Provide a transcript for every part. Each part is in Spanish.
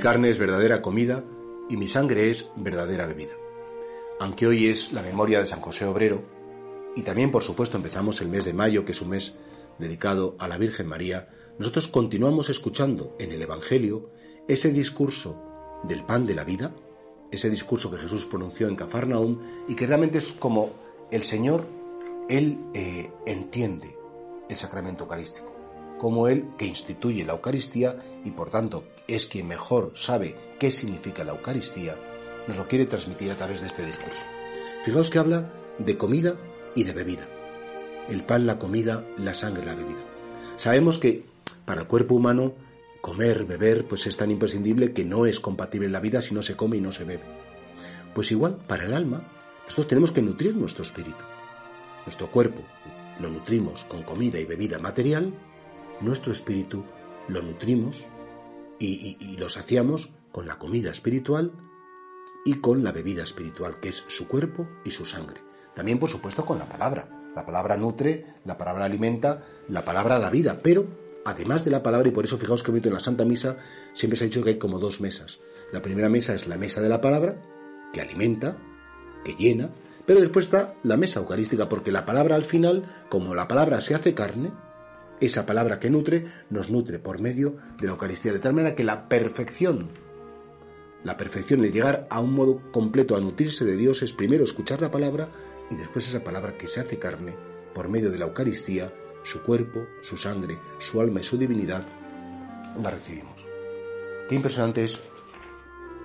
carne es verdadera comida y mi sangre es verdadera bebida. Aunque hoy es la memoria de San José Obrero, y también por supuesto empezamos el mes de mayo, que es un mes dedicado a la Virgen María, nosotros continuamos escuchando en el Evangelio ese discurso del pan de la vida, ese discurso que Jesús pronunció en Cafarnaum y que realmente es como el Señor, Él eh, entiende el sacramento eucarístico, como Él que instituye la Eucaristía y por tanto es quien mejor sabe qué significa la Eucaristía, nos lo quiere transmitir a través de este discurso. Fijaos que habla de comida y de bebida. El pan, la comida, la sangre, la bebida. Sabemos que para el cuerpo humano comer, beber, pues es tan imprescindible que no es compatible la vida si no se come y no se bebe. Pues igual, para el alma, nosotros tenemos que nutrir nuestro espíritu. Nuestro cuerpo lo nutrimos con comida y bebida material, nuestro espíritu lo nutrimos y, y lo saciamos con la comida espiritual y con la bebida espiritual, que es su cuerpo y su sangre. También, por supuesto, con la palabra. La palabra nutre, la palabra alimenta, la palabra da vida, pero además de la palabra, y por eso fijaos que en la Santa Misa siempre se ha dicho que hay como dos mesas. La primera mesa es la mesa de la palabra, que alimenta, que llena, pero después está la mesa eucarística, porque la palabra al final, como la palabra se hace carne, esa palabra que nutre, nos nutre por medio de la Eucaristía, de tal manera que la perfección, la perfección de llegar a un modo completo a nutrirse de Dios es primero escuchar la palabra y después esa palabra que se hace carne por medio de la Eucaristía su cuerpo, su sangre, su alma y su divinidad, la recibimos. Qué impresionante es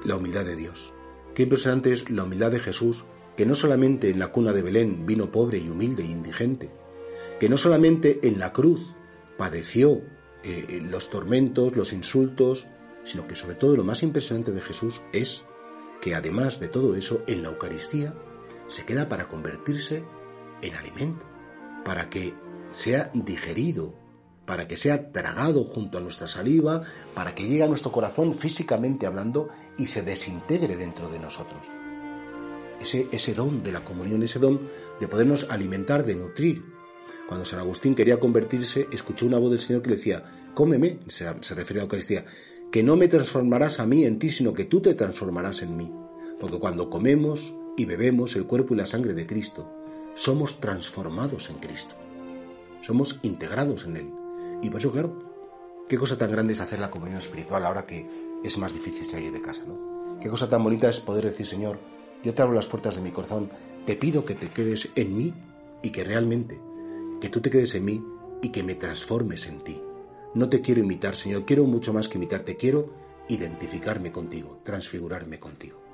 la humildad de Dios. Qué impresionante es la humildad de Jesús, que no solamente en la cuna de Belén vino pobre y humilde e indigente, que no solamente en la cruz padeció eh, los tormentos, los insultos, sino que sobre todo lo más impresionante de Jesús es que además de todo eso, en la Eucaristía se queda para convertirse en alimento, para que sea digerido, para que sea tragado junto a nuestra saliva, para que llegue a nuestro corazón físicamente hablando y se desintegre dentro de nosotros. Ese, ese don de la comunión, ese don de podernos alimentar, de nutrir. Cuando San Agustín quería convertirse, escuchó una voz del Señor que le decía, cómeme, se, se refiere a la Eucaristía, que no me transformarás a mí en ti, sino que tú te transformarás en mí. Porque cuando comemos y bebemos el cuerpo y la sangre de Cristo, somos transformados en Cristo somos integrados en Él. Y por eso, claro, qué cosa tan grande es hacer la comunión espiritual ahora que es más difícil salir de casa, ¿no? Qué cosa tan bonita es poder decir, Señor, yo te abro las puertas de mi corazón, te pido que te quedes en mí y que realmente, que tú te quedes en mí y que me transformes en ti. No te quiero imitar, Señor, quiero mucho más que imitarte, quiero identificarme contigo, transfigurarme contigo.